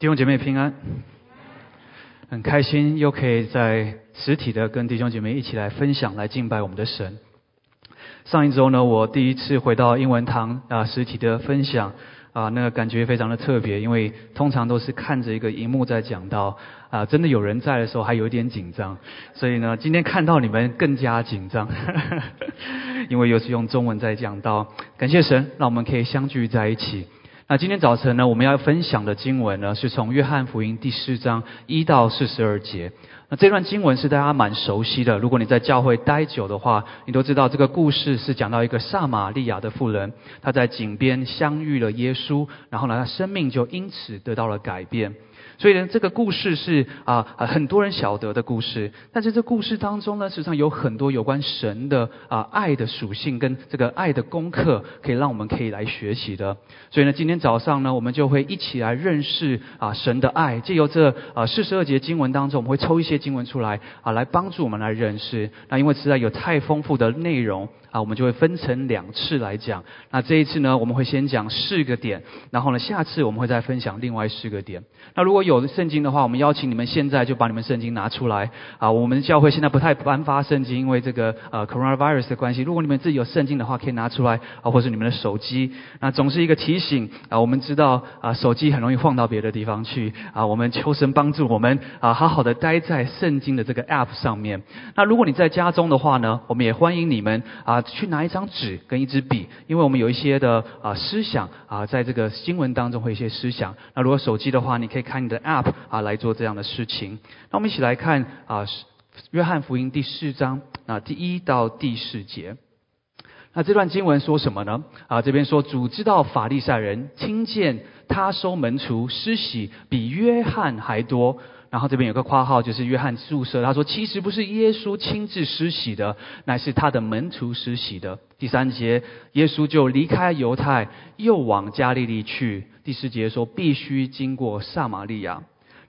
弟兄姐妹平安，很开心又可以在实体的跟弟兄姐妹一起来分享、来敬拜我们的神。上一周呢，我第一次回到英文堂啊，实体的分享啊，那个感觉非常的特别，因为通常都是看着一个荧幕在讲到啊，真的有人在的时候还有点紧张，所以呢，今天看到你们更加紧张，因为又是用中文在讲到，感谢神，让我们可以相聚在一起。那今天早晨呢，我们要分享的经文呢，是从约翰福音第四章一到四十二节。那这段经文是大家蛮熟悉的，如果你在教会待久的话，你都知道这个故事是讲到一个撒玛利亚的妇人，她在井边相遇了耶稣，然后呢，她生命就因此得到了改变。所以呢，这个故事是啊很多人晓得的故事，但是这故事当中呢，实际上有很多有关神的啊爱的属性跟这个爱的功课，可以让我们可以来学习的。所以呢，今天早上呢，我们就会一起来认识啊神的爱，借由这啊四十二节经文当中，我们会抽一些经文出来啊，来帮助我们来认识。那因为实在有太丰富的内容。啊，我们就会分成两次来讲。那这一次呢，我们会先讲四个点，然后呢，下次我们会再分享另外四个点。那如果有圣经的话，我们邀请你们现在就把你们圣经拿出来。啊，我们教会现在不太颁发圣经，因为这个呃 coronavirus 的关系。如果你们自己有圣经的话，可以拿出来啊，或是你们的手机。那总是一个提醒啊，我们知道啊，手机很容易晃到别的地方去啊。我们求神帮助我们啊，好好的待在圣经的这个 app 上面。那如果你在家中的话呢，我们也欢迎你们啊。去拿一张纸跟一支笔，因为我们有一些的啊思想啊，在这个新闻当中会一些思想。那如果手机的话，你可以看你的 App 啊来做这样的事情。那我们一起来看啊，约翰福音第四章啊第一到第四节。那这段经文说什么呢？啊这边说主知道法利赛人听见他收门徒施洗比约翰还多。然后这边有个括号，就是约翰注释，他说其实不是耶稣亲自施洗的，乃是他的门徒施洗的。第三节，耶稣就离开犹太，又往加利利去。第四节说必须经过撒玛利亚。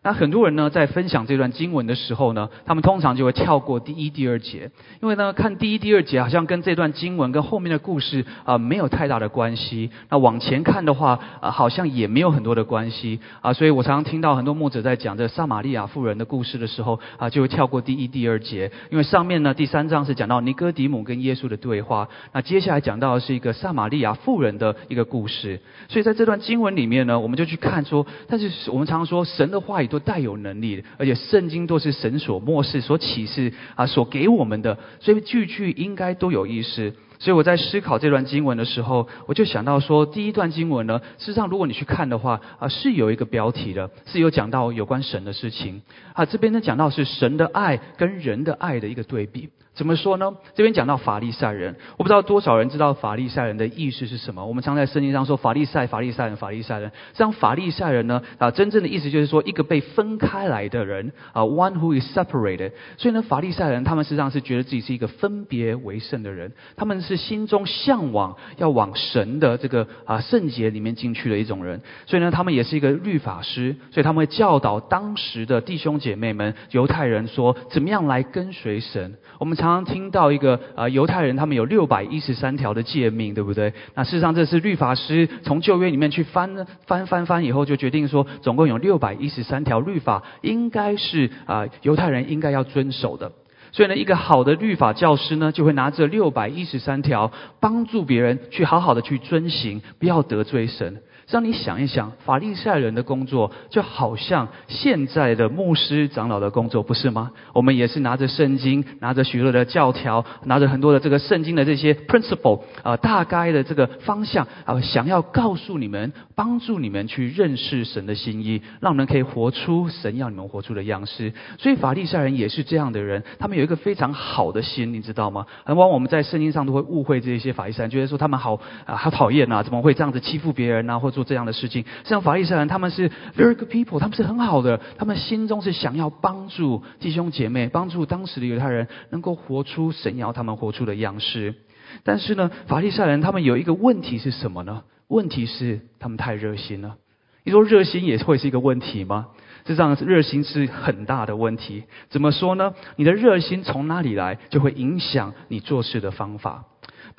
那很多人呢，在分享这段经文的时候呢，他们通常就会跳过第一、第二节，因为呢，看第一、第二节好像跟这段经文跟后面的故事啊没有太大的关系。那往前看的话啊，好像也没有很多的关系啊。所以我常常听到很多牧者在讲这撒玛利亚妇人的故事的时候啊，就会跳过第一、第二节，因为上面呢第三章是讲到尼哥底母跟耶稣的对话，那接下来讲到的是一个撒玛利亚妇人的一个故事。所以在这段经文里面呢，我们就去看说，但是我们常常说神的话语。都带有能力，而且圣经都是神所漠视、所启示啊，所给我们的，所以句句应该都有意思。所以我在思考这段经文的时候，我就想到说，第一段经文呢，事实上如果你去看的话啊，是有一个标题的，是有讲到有关神的事情啊。这边呢讲到是神的爱跟人的爱的一个对比。怎么说呢？这边讲到法利赛人，我不知道多少人知道法利赛人的意思是什么。我们常在圣经上说法利赛、法利赛人、法利赛人。实际上法利赛人呢啊，真正的意思就是说一个被分开来的人啊，one who is separated。所以呢，法利赛人他们实际上是觉得自己是一个分别为圣的人，他们是是心中向往要往神的这个啊圣洁里面进去的一种人。所以呢，他们也是一个律法师，所以他们会教导当时的弟兄姐妹们犹太人说，怎么样来跟随神。我们常常听到一个啊，犹太人他们有六百一十三条的诫命，对不对？那事实上这是律法师从旧约里面去翻翻翻翻以后，就决定说，总共有六百一十三条律法，应该是啊犹太人应该要遵守的。所以呢，一个好的律法教师呢，就会拿这六百一十三条，帮助别人去好好的去遵行，不要得罪神。让你想一想，法利赛人的工作就好像现在的牧师长老的工作，不是吗？我们也是拿着圣经，拿着许多的教条，拿着很多的这个圣经的这些 principle 啊，大概的这个方向啊，想要告诉你们，帮助你们去认识神的心意，让人可以活出神要你们活出的样式。所以法利赛人也是这样的人，他们有一个非常好的心，你知道吗？很往往我们在圣经上都会误会这些法利赛人，觉得说他们好啊，好讨厌呐，怎么会这样子欺负别人呐，或者。做这样的事情，像法利赛人，他们是 very good people，他们是很好的，他们心中是想要帮助弟兄姐妹，帮助当时的犹太人能够活出神要他们活出的样式。但是呢，法利赛人他们有一个问题是什么呢？问题是他们太热心了。你说热心也会是一个问题吗？实际上，热心是很大的问题。怎么说呢？你的热心从哪里来，就会影响你做事的方法。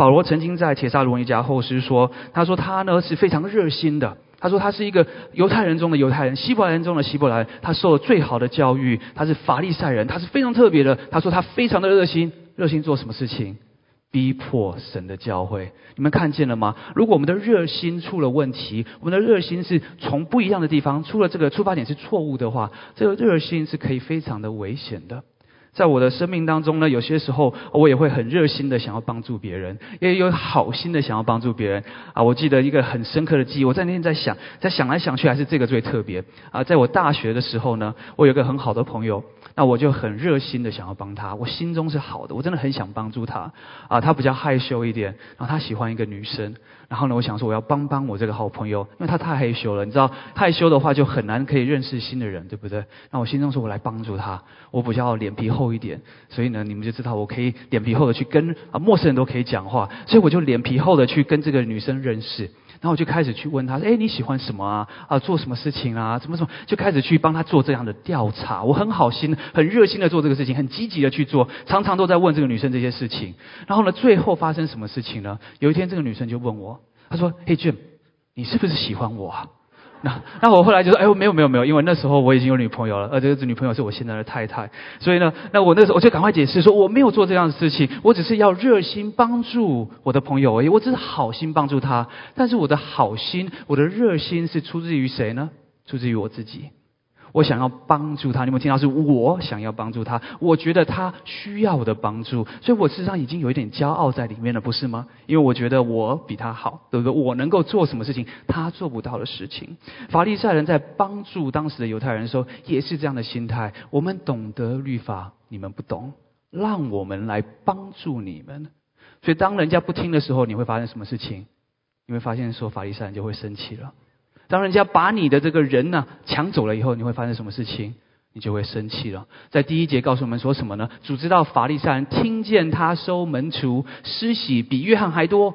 保罗曾经在铁萨罗尼迦后书说：“他说他呢是非常热心的他说他是一个犹太人中的犹太人，希伯来人中的希伯来，他受了最好的教育，他是法利赛人，他是非常特别的。他说他非常的热心，热心做什么事情？逼迫神的教会。你们看见了吗？如果我们的热心出了问题，我们的热心是从不一样的地方出了这个出发点是错误的话，这个热心是可以非常的危险的。在我的生命当中呢，有些时候我也会很热心的想要帮助别人，也有好心的想要帮助别人啊。我记得一个很深刻的记忆，我在那天在想，在想来想去，还是这个最特别啊。在我大学的时候呢，我有个很好的朋友，那我就很热心的想要帮他，我心中是好的，我真的很想帮助他啊。他比较害羞一点，然后他喜欢一个女生。然后呢，我想说我要帮帮我这个好朋友，因为他太害羞了，你知道害羞的话就很难可以认识新的人，对不对？那我心中说，我来帮助他，我比较脸皮厚一点，所以呢，你们就知道我可以脸皮厚的去跟啊陌生人都可以讲话，所以我就脸皮厚的去跟这个女生认识。然后我就开始去问他，哎，你喜欢什么啊？啊，做什么事情啊？怎么怎么？就开始去帮他做这样的调查。我很好心、很热心的做这个事情，很积极的去做，常常都在问这个女生这些事情。然后呢，最后发生什么事情呢？有一天，这个女生就问我，她说：“嘿，Jim，你是不是喜欢我？”啊？” 那那我后来就说，哎，没有没有没有，因为那时候我已经有女朋友了，而这个女朋友是我现在的太太，所以呢，那我那时候我就赶快解释说，我没有做这样的事情，我只是要热心帮助我的朋友而已，我只是好心帮助他，但是我的好心，我的热心是出自于谁呢？出自于我自己。我想要帮助他，你有没有听到？是我想要帮助他，我觉得他需要我的帮助，所以我事实上已经有一点骄傲在里面了，不是吗？因为我觉得我比他好，对不对？我能够做什么事情，他做不到的事情。法利赛人在帮助当时的犹太人的时候，也是这样的心态。我们懂得律法，你们不懂，让我们来帮助你们。所以当人家不听的时候，你会发生什么事情？你会发现说，法利赛人就会生气了。当人家把你的这个人呢抢走了以后，你会发生什么事情？你就会生气了。在第一节告诉我们说什么呢？主知道法利赛人听见他收门徒施洗比约翰还多，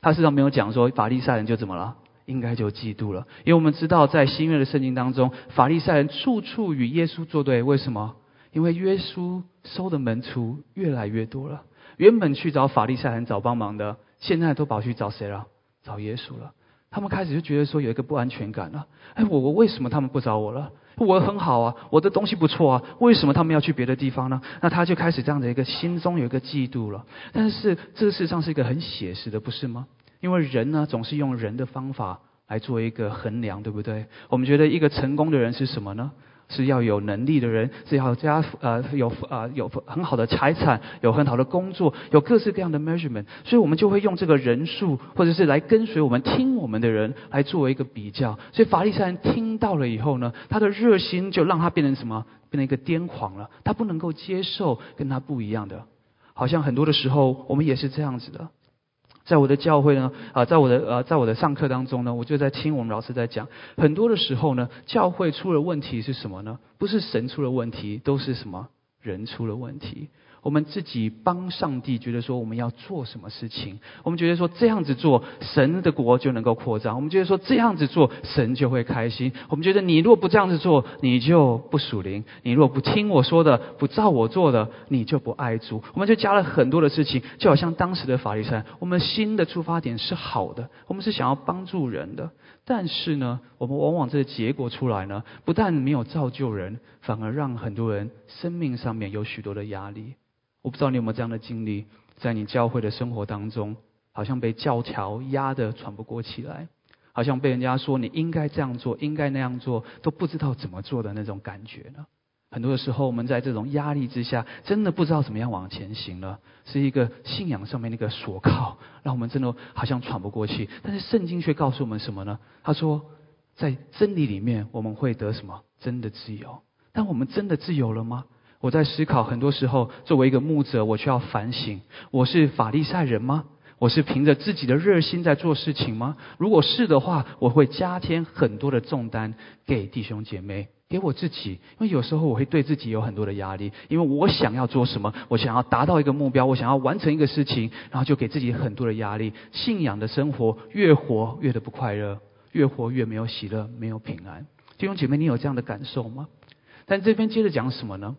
他事实上没有讲说法利赛人就怎么了，应该就嫉妒了。因为我们知道在新约的圣经当中，法利赛人处处与耶稣作对。为什么？因为耶稣收的门徒越来越多了。原本去找法利赛人找帮忙的，现在都跑去找谁了？找耶稣了。他们开始就觉得说有一个不安全感了。哎，我我为什么他们不找我了？我很好啊，我的东西不错啊，为什么他们要去别的地方呢？那他就开始这样的一个心中有一个嫉妒了。但是这个事实上是一个很写实的，不是吗？因为人呢总是用人的方法来做一个衡量，对不对？我们觉得一个成功的人是什么呢？是要有能力的人，是要加呃有呃有很好的财产，有很好的工作，有各式各样的 measurement，所以我们就会用这个人数，或者是来跟随我们听我们的人来作为一个比较。所以法利赛人听到了以后呢，他的热心就让他变成什么？变成一个癫狂了。他不能够接受跟他不一样的，好像很多的时候我们也是这样子的。在我的教会呢，啊，在我的呃，在我的上课当中呢，我就在听我们老师在讲。很多的时候呢，教会出了问题是什么呢？不是神出了问题，都是什么人出了问题。我们自己帮上帝，觉得说我们要做什么事情？我们觉得说这样子做，神的国就能够扩张。我们觉得说这样子做，神就会开心。我们觉得你若不这样子做，你就不属灵；你若不听我说的，不照我做的，你就不爱主。我们就加了很多的事情，就好像当时的法利赛，我们新的出发点是好的，我们是想要帮助人的。但是呢，我们往往这个结果出来呢，不但没有造就人，反而让很多人生命上面有许多的压力。我不知道你有没有这样的经历，在你教会的生活当中，好像被教条压得喘不过气来，好像被人家说你应该这样做，应该那样做，都不知道怎么做的那种感觉呢？很多的时候，我们在这种压力之下，真的不知道怎么样往前行了，是一个信仰上面那个锁靠，让我们真的好像喘不过气。但是圣经却告诉我们什么呢？他说，在真理里面，我们会得什么？真的自由。但我们真的自由了吗？我在思考，很多时候作为一个牧者，我需要反省：我是法利赛人吗？我是凭着自己的热心在做事情吗？如果是的话，我会加添很多的重担给弟兄姐妹，给我自己。因为有时候我会对自己有很多的压力，因为我想要做什么，我想要达到一个目标，我想要完成一个事情，然后就给自己很多的压力。信仰的生活越活越的不快乐，越活越没有喜乐，没有平安。弟兄姐妹，你有这样的感受吗？但这边接着讲什么呢？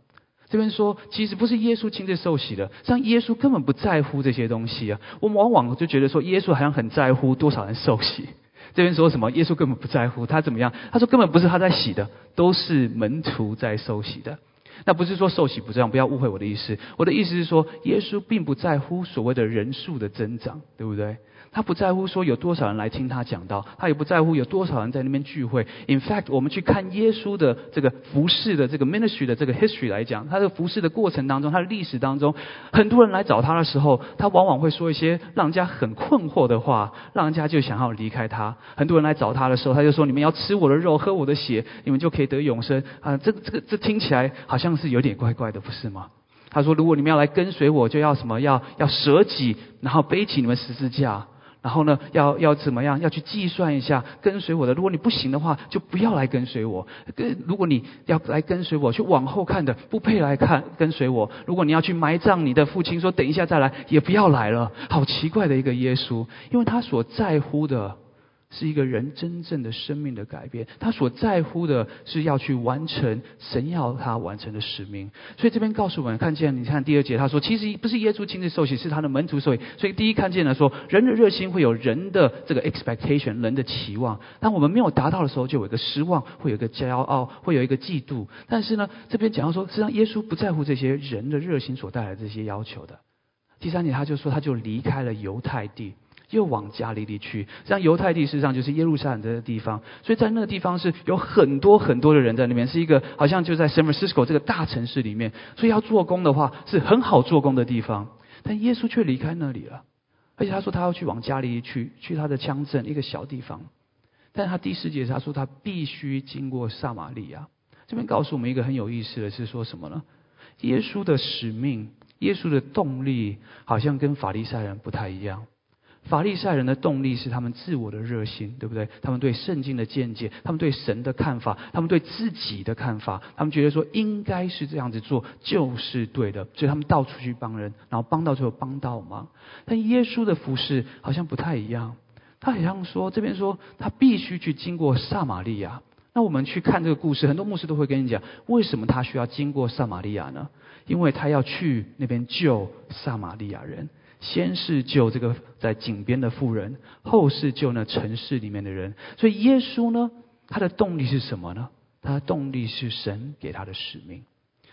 这边说，其实不是耶稣亲自受洗的，像耶稣根本不在乎这些东西啊。我们往往就觉得说，耶稣好像很在乎多少人受洗，这边说什么？耶稣根本不在乎，他怎么样？他说根本不是他在洗的，都是门徒在受洗的。那不是说受洗不重要，不要误会我的意思。我的意思是说，耶稣并不在乎所谓的人数的增长，对不对？他不在乎说有多少人来听他讲道，他也不在乎有多少人在那边聚会。In fact，我们去看耶稣的这个服饰的这个 ministry 的这个 history 来讲，他的服饰的过程当中，他的历史当中，很多人来找他的时候，他往往会说一些让人家很困惑的话，让人家就想要离开他。很多人来找他的时候，他就说：“你们要吃我的肉，喝我的血，你们就可以得永生。”啊，这个这个这听起来好像是有点怪怪的，不是吗？他说：“如果你们要来跟随我，就要什么？要要舍己，然后背起你们十字架。”然后呢，要要怎么样？要去计算一下跟随我的。如果你不行的话，就不要来跟随我。跟如果你要来跟随我，去往后看的，不配来看跟随我。如果你要去埋葬你的父亲，说等一下再来，也不要来了。好奇怪的一个耶稣，因为他所在乎的。是一个人真正的生命的改变，他所在乎的是要去完成神要他完成的使命。所以这边告诉我们，看见你看第二节，他说其实不是耶稣亲自受洗，是他的门徒受洗。所以第一看见了说，人的热心会有人的这个 expectation，人的期望。当我们没有达到的时候，就有一个失望，会有一个骄傲，会有一个嫉妒。但是呢，这边讲到说，实际上耶稣不在乎这些人的热心所带来的这些要求的。第三节他就说，他就离开了犹太地。又往加利利去，像犹太地事实上就是耶路撒冷这个地方，所以在那个地方是有很多很多的人在那边，是一个好像就在 San Francisco 这个大城市里面，所以要做工的话是很好做工的地方。但耶稣却离开那里了，而且他说他要去往加利利去，去他的乡镇一个小地方。但他第四节他说他必须经过撒玛利亚。这边告诉我们一个很有意思的是说什么呢？耶稣的使命，耶稣的动力，好像跟法利赛人不太一样。法利赛人的动力是他们自我的热心，对不对？他们对圣经的见解，他们对神的看法，他们对自己的看法，他们觉得说应该是这样子做就是对的，所以他们到处去帮人，然后帮到最后帮到忙。但耶稣的服饰好像不太一样，他好像说这边说他必须去经过撒玛利亚。那我们去看这个故事，很多牧师都会跟你讲，为什么他需要经过撒玛利亚呢？因为他要去那边救撒玛利亚人。先是救这个在井边的妇人，后是救那城市里面的人。所以耶稣呢，他的动力是什么呢？他的动力是神给他的使命。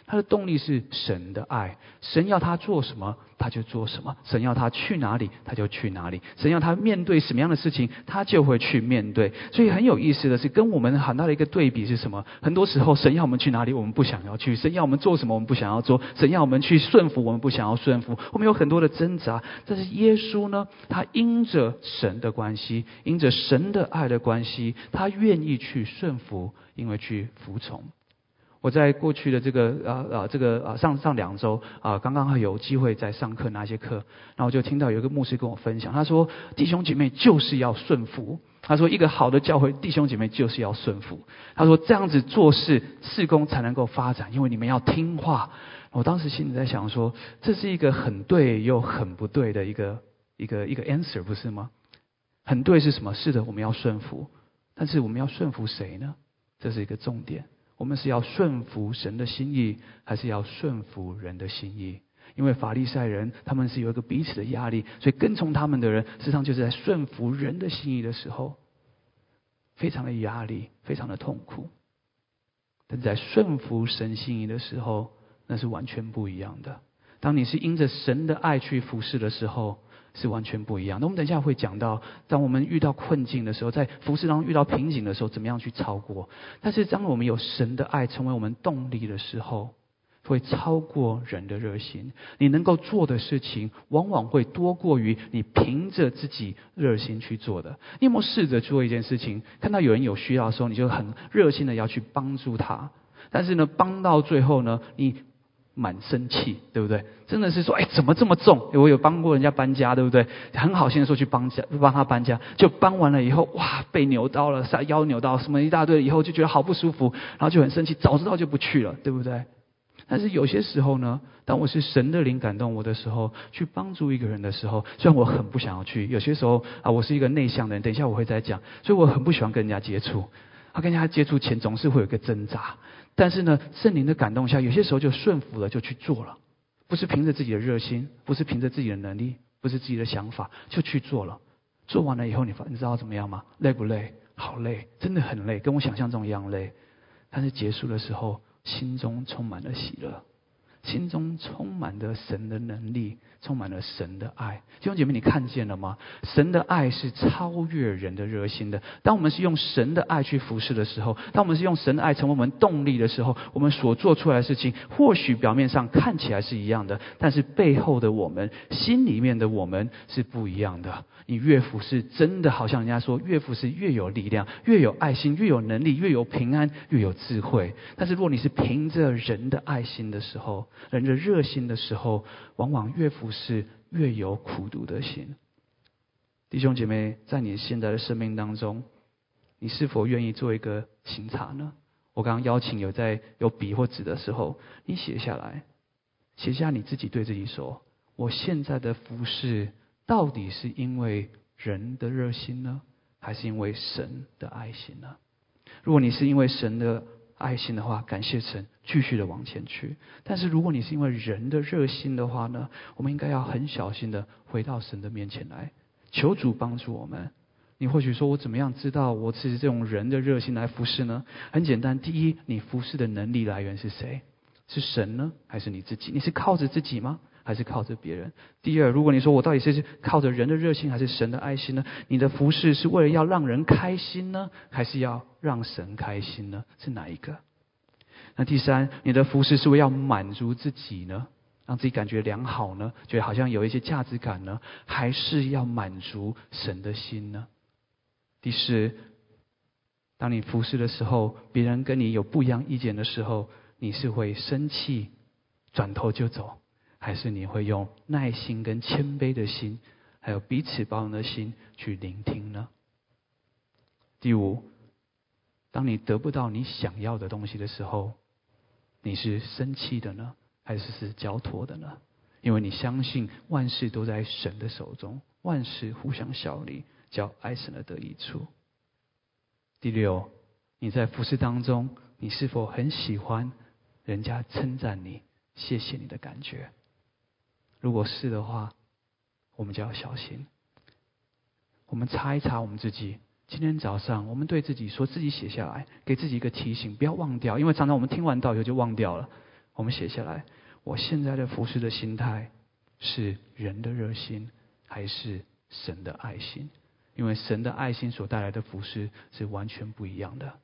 他的动力是神的爱，神要他做什么他就做什么，神要他去哪里他就去哪里，神要他面对什么样的事情他就会去面对。所以很有意思的是，跟我们很大的一个对比是什么？很多时候神要我们去哪里我们不想要去，神要我们做什么我们不想要做，神要我们去顺服我们不想要顺服，我们有很多的挣扎。但是耶稣呢，他因着神的关系，因着神的爱的关系，他愿意去顺服，因为去服从。我在过去的这个啊啊这个啊上上两周啊，刚刚还有机会在上课那些课，然后就听到有一个牧师跟我分享，他说弟兄姐妹就是要顺服，他说一个好的教会弟兄姐妹就是要顺服，他说这样子做事事工才能够发展，因为你们要听话。我当时心里在想说，这是一个很对又很不对的一个一个一个 answer 不是吗？很对是什么？是的，我们要顺服，但是我们要顺服谁呢？这是一个重点。我们是要顺服神的心意，还是要顺服人的心意？因为法利赛人他们是有一个彼此的压力，所以跟从他们的人，实际上就是在顺服人的心意的时候，非常的压力，非常的痛苦。但在顺服神心意的时候，那是完全不一样的。当你是因着神的爱去服侍的时候。是完全不一样。那我们等一下会讲到，当我们遇到困境的时候，在服侍当中遇到瓶颈的时候，怎么样去超过？但是当我们有神的爱成为我们动力的时候，会超过人的热心。你能够做的事情，往往会多过于你凭着自己热心去做的。你有没有试着做一件事情？看到有人有需要的时候，你就很热心的要去帮助他。但是呢，帮到最后呢，你。满生气，对不对？真的是说，哎，怎么这么重？我有帮过人家搬家，对不对？很好心的说去帮家，帮他搬家，就搬完了以后，哇，被扭到了，腰扭到，什么一大堆，以后就觉得好不舒服，然后就很生气，早知道就不去了，对不对？但是有些时候呢，当我是神的灵感动我的时候，去帮助一个人的时候，虽然我很不想要去，有些时候啊，我是一个内向的人，等一下我会再讲，所以我很不喜欢跟人家接触，啊，跟人家接触前总是会有一个挣扎。但是呢，圣灵的感动下，有些时候就顺服了，就去做了，不是凭着自己的热心，不是凭着自己的能力，不是自己的想法，就去做了。做完了以后，你发你知道怎么样吗？累不累？好累，真的很累，跟我想象中一样累。但是结束的时候，心中充满了喜乐。心中充满了神的能力，充满了神的爱。弟兄姐妹，你看见了吗？神的爱是超越人的热心的。当我们是用神的爱去服侍的时候，当我们是用神的爱成为我们动力的时候，我们所做出来的事情，或许表面上看起来是一样的，但是背后的我们，心里面的我们是不一样的。你越服侍，真的好像人家说，越服侍越有力量，越有爱心，越有能力，越有平安，越有智慧。但是如果你是凭着人的爱心的时候，人的热心的时候，往往越服不是越有苦读的心。弟兄姐妹，在你现在的生命当中，你是否愿意做一个行查呢？我刚刚邀请有在有笔或纸的时候，你写下来，写下你自己对自己说：我现在的服侍。到底是因为人的热心呢，还是因为神的爱心呢？如果你是因为神的爱心的话，感谢神，继续的往前去。但是如果你是因为人的热心的话呢，我们应该要很小心的回到神的面前来，求主帮助我们。你或许说我怎么样知道我是这种人的热心来服侍呢？很简单，第一，你服侍的能力来源是谁？是神呢，还是你自己？你是靠着自己吗？还是靠着别人。第二，如果你说我到底是靠着人的热心，还是神的爱心呢？你的服饰是为了要让人开心呢，还是要让神开心呢？是哪一个？那第三，你的服饰是为要满足自己呢，让自己感觉良好呢，觉得好像有一些价值感呢，还是要满足神的心呢？第四，当你服侍的时候，别人跟你有不一样意见的时候，你是会生气，转头就走。还是你会用耐心跟谦卑的心，还有彼此包容的心去聆听呢？第五，当你得不到你想要的东西的时候，你是生气的呢，还是是交托的呢？因为你相信万事都在神的手中，万事互相效力，叫爱神的得益处。第六，你在服饰当中，你是否很喜欢人家称赞你、谢谢你的感觉？如果是的话，我们就要小心。我们查一查我们自己。今天早上，我们对自己说自己写下来，给自己一个提醒，不要忘掉。因为常常我们听完道以后就忘掉了。我们写下来，我现在的服侍的心态是人的热心，还是神的爱心？因为神的爱心所带来的服侍是完全不一样的。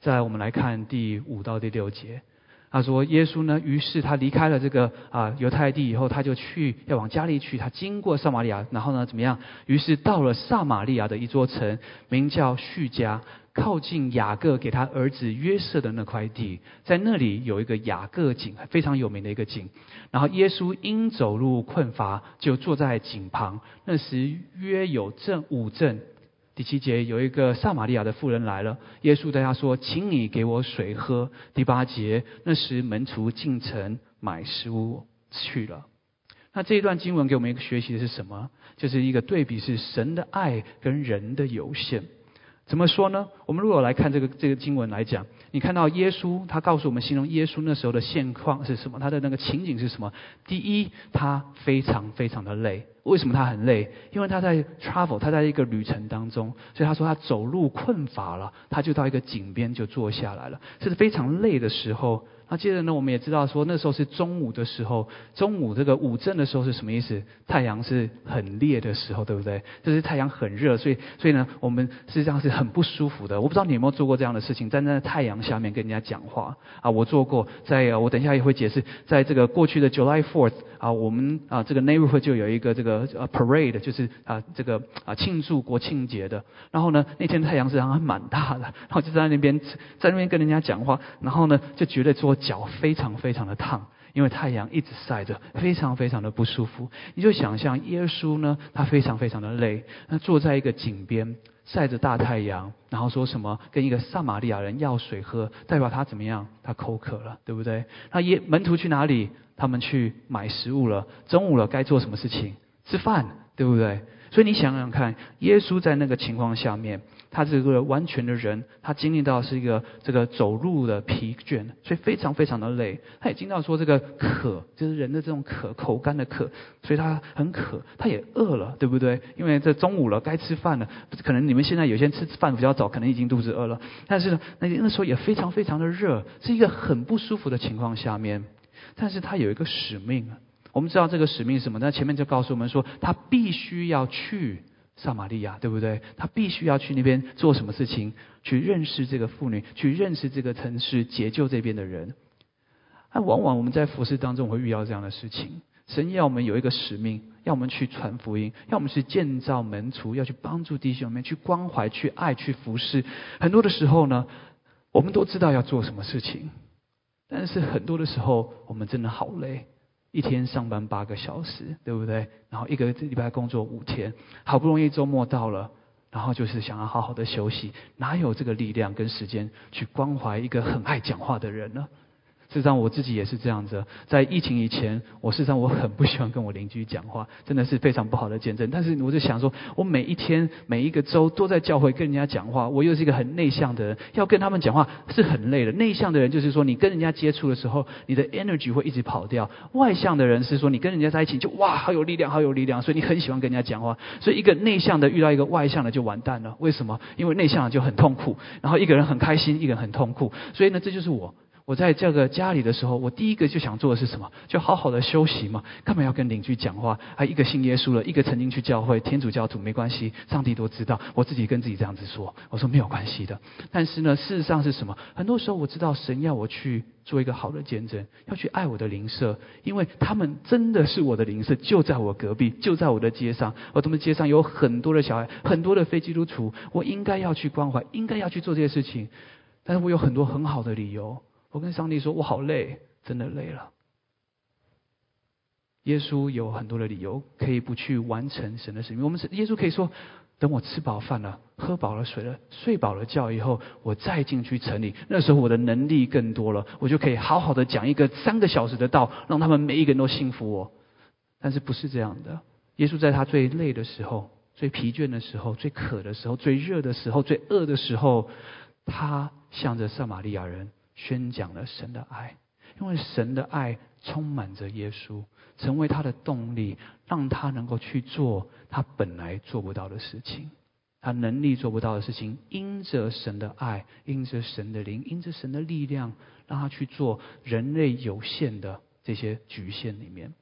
再来，我们来看第五到第六节。他说：“耶稣呢？于是他离开了这个啊犹太地以后，他就去要往加利去。他经过撒玛利亚，然后呢怎么样？于是到了撒玛利亚的一座城，名叫叙加，靠近雅各给他儿子约瑟的那块地。在那里有一个雅各井，非常有名的一个井。然后耶稣因走路困乏，就坐在井旁。那时约有正午正。”第七节有一个撒玛利亚的妇人来了，耶稣对他说：“请你给我水喝。”第八节那时门徒进城买食物去了。那这一段经文给我们一个学习的是什么？就是一个对比，是神的爱跟人的有限。怎么说呢？我们如果来看这个这个经文来讲，你看到耶稣，他告诉我们形容耶稣那时候的现况是什么？他的那个情景是什么？第一，他非常非常的累。为什么他很累？因为他在 travel，他在一个旅程当中，所以他说他走路困乏了，他就到一个井边就坐下来了，这是非常累的时候。那接着呢，我们也知道说那时候是中午的时候，中午这个午正的时候是什么意思？太阳是很烈的时候，对不对？就是太阳很热，所以所以呢，我们实际上是很不舒服的。我不知道你有没有做过这样的事情，站在太阳下面跟人家讲话啊？我做过，在我等一下也会解释，在这个过去的 July Fourth 啊，我们啊这个 neighborhood 就有一个这个呃 parade，就是啊这个啊庆祝国庆节的。然后呢，那天太阳实际上还蛮大的，然后就在那边在那边跟人家讲话，然后呢就觉得说。脚非常非常的烫，因为太阳一直晒着，非常非常的不舒服。你就想象耶稣呢，他非常非常的累，那坐在一个井边晒着大太阳，然后说什么跟一个撒玛利亚人要水喝，代表他怎么样？他口渴了，对不对？那耶门徒去哪里？他们去买食物了。中午了，该做什么事情？吃饭。对不对？所以你想想看，耶稣在那个情况下面。他这个完全的人，他经历到是一个这个走路的疲倦，所以非常非常的累。他也经历到说这个渴，就是人的这种渴，口干的渴，所以他很渴，他也饿了，对不对？因为这中午了，该吃饭了。可能你们现在有些人吃饭比较早，可能已经肚子饿了。但是呢，那那时候也非常非常的热，是一个很不舒服的情况下面。但是他有一个使命，我们知道这个使命是什么？那前面就告诉我们说，他必须要去。撒玛利亚，对不对？他必须要去那边做什么事情？去认识这个妇女，去认识这个城市，解救这边的人。那往往我们在服饰当中会遇到这样的事情。神要我们有一个使命，要我们去传福音，要我们去建造门徒，要去帮助弟兄们，去关怀、去爱、去服侍。很多的时候呢，我们都知道要做什么事情，但是很多的时候，我们真的好累。一天上班八个小时，对不对？然后一个礼拜工作五天，好不容易周末到了，然后就是想要好好的休息，哪有这个力量跟时间去关怀一个很爱讲话的人呢？事实上，我自己也是这样子。在疫情以前，我事实上我很不喜欢跟我邻居讲话，真的是非常不好的见证。但是我就想说，我每一天每一个周都在教会跟人家讲话，我又是一个很内向的人，要跟他们讲话是很累的。内向的人就是说，你跟人家接触的时候，你的 energy 会一直跑掉；外向的人是说，你跟人家在一起就哇，好有力量，好有力量，所以你很喜欢跟人家讲话。所以一个内向的遇到一个外向的就完蛋了。为什么？因为内向的就很痛苦，然后一个人很开心，一个人很痛苦。所以呢，这就是我。我在这个家里的时候，我第一个就想做的是什么？就好好的休息嘛。干嘛要跟邻居讲话？还一个信耶稣了，一个曾经去教会天主教徒，没关系，上帝都知道。我自己跟自己这样子说，我说没有关系的。但是呢，事实上是什么？很多时候我知道神要我去做一个好的见证，要去爱我的邻舍，因为他们真的是我的邻舍，就在我隔壁，就在我的街上。我他们街上有很多的小孩，很多的非基督徒，我应该要去关怀，应该要去做这些事情。但是我有很多很好的理由。我跟上帝说：“我好累，真的累了。”耶稣有很多的理由可以不去完成神的使命。我们是耶稣可以说：“等我吃饱饭了，喝饱了水了，睡饱了觉以后，我再进去城里。那时候我的能力更多了，我就可以好好的讲一个三个小时的道，让他们每一个人都信服我。”但是不是这样的？耶稣在他最累的时候、最疲倦的时候、最渴的时候、最热的时候、最饿的时候，他向着撒玛利亚人。宣讲了神的爱，因为神的爱充满着耶稣，成为他的动力，让他能够去做他本来做不到的事情，他能力做不到的事情，因着神的爱，因着神的灵，因着神的力量，让他去做人类有限的这些局限里面。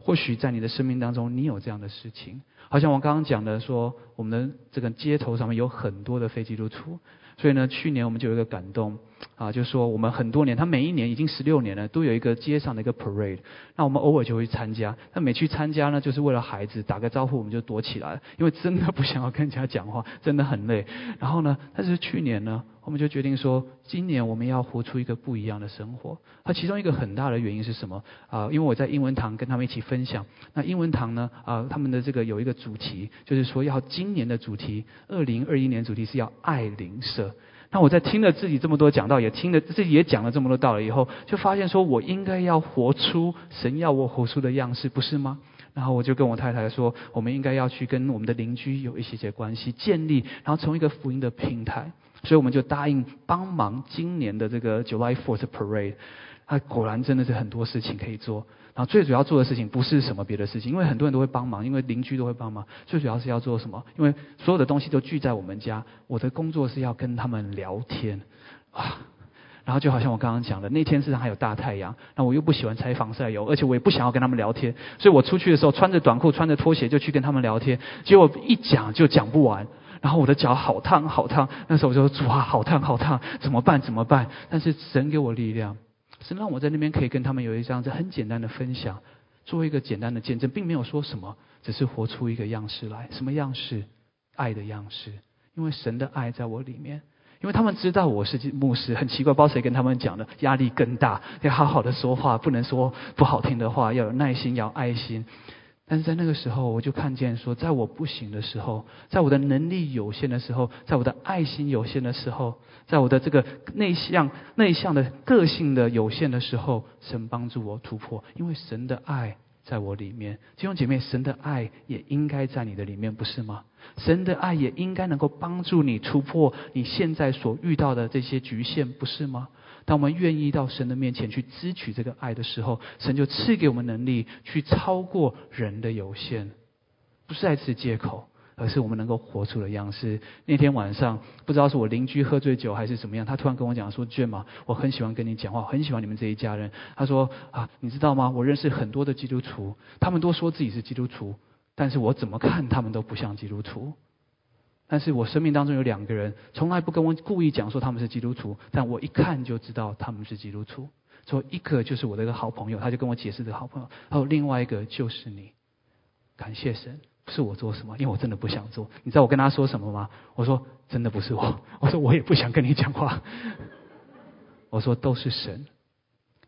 或许在你的生命当中，你有这样的事情，好像我刚刚讲的说，我们的这个街头上面有很多的非基督徒。所以呢，去年我们就有一个感动啊，就说我们很多年，他每一年已经十六年了，都有一个街上的一个 parade。那我们偶尔就会参加，那每去参加呢，就是为了孩子打个招呼，我们就躲起来，因为真的不想要跟人家讲话，真的很累。然后呢，但是去年呢，我们就决定说，今年我们要活出一个不一样的生活。它其中一个很大的原因是什么啊？因为我在英文堂跟他们一起分享，那英文堂呢啊，他们的这个有一个主题，就是说要今年的主题，二零二一年主题是要爱邻舍。那我在听了自己这么多讲道，也听了自己也讲了这么多道了以后，就发现说我应该要活出神要我活出的样式，不是吗？然后我就跟我太太说，我们应该要去跟我们的邻居有一些些关系建立，然后从一个福音的平台，所以我们就答应帮忙今年的这个 July Fourth Parade。啊，果然真的是很多事情可以做。然后最主要做的事情不是什么别的事情，因为很多人都会帮忙，因为邻居都会帮忙。最主要是要做什么？因为所有的东西都聚在我们家。我的工作是要跟他们聊天，啊，然后就好像我刚刚讲的，那天是还有大太阳，那我又不喜欢拆防晒油，而且我也不想要跟他们聊天，所以我出去的时候穿着短裤、穿着拖鞋就去跟他们聊天，结果一讲就讲不完，然后我的脚好烫好烫，那时候我就说哇，好烫好烫，怎么办怎么办？但是神给我力量。是让我在那边可以跟他们有一这很简单的分享，做一个简单的见证，并没有说什么，只是活出一个样式来。什么样式？爱的样式。因为神的爱在我里面。因为他们知道我是牧师，很奇怪，不知道谁跟他们讲的，压力更大，要好好的说话，不能说不好听的话，要有耐心，要爱心。但是在那个时候，我就看见说，在我不行的时候，在我的能力有限的时候，在我的爱心有限的时候，在我的这个内向、内向的个性的有限的时候，神帮助我突破，因为神的爱在我里面。弟兄姐妹，神的爱也应该在你的里面，不是吗？神的爱也应该能够帮助你突破你现在所遇到的这些局限，不是吗？当我们愿意到神的面前去支取这个爱的时候，神就赐给我们能力去超过人的有限，不是再次借口。而是我们能够活出的样式。那天晚上，不知道是我邻居喝醉酒还是怎么样，他突然跟我讲说：“娟嘛，我很喜欢跟你讲话，很喜欢你们这一家人。”他说：“啊，你知道吗？我认识很多的基督徒，他们都说自己是基督徒，但是我怎么看他们都不像基督徒。但是我生命当中有两个人，从来不跟我故意讲说他们是基督徒，但我一看就知道他们是基督徒。说一个就是我的一个好朋友，他就跟我解释这个好朋友，还有另外一个就是你，感谢神。”不是我做什么，因为我真的不想做。你知道我跟他说什么吗？我说真的不是我，我说我也不想跟你讲话。我说都是神，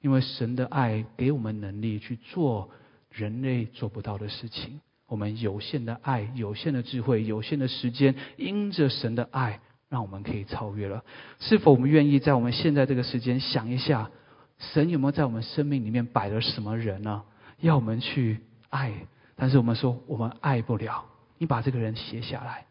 因为神的爱给我们能力去做人类做不到的事情。我们有限的爱、有限的智慧、有限的时间，因着神的爱，让我们可以超越了。是否我们愿意在我们现在这个时间想一下，神有没有在我们生命里面摆了什么人呢？要我们去爱。但是我们说我们爱不了，你把这个人写下来，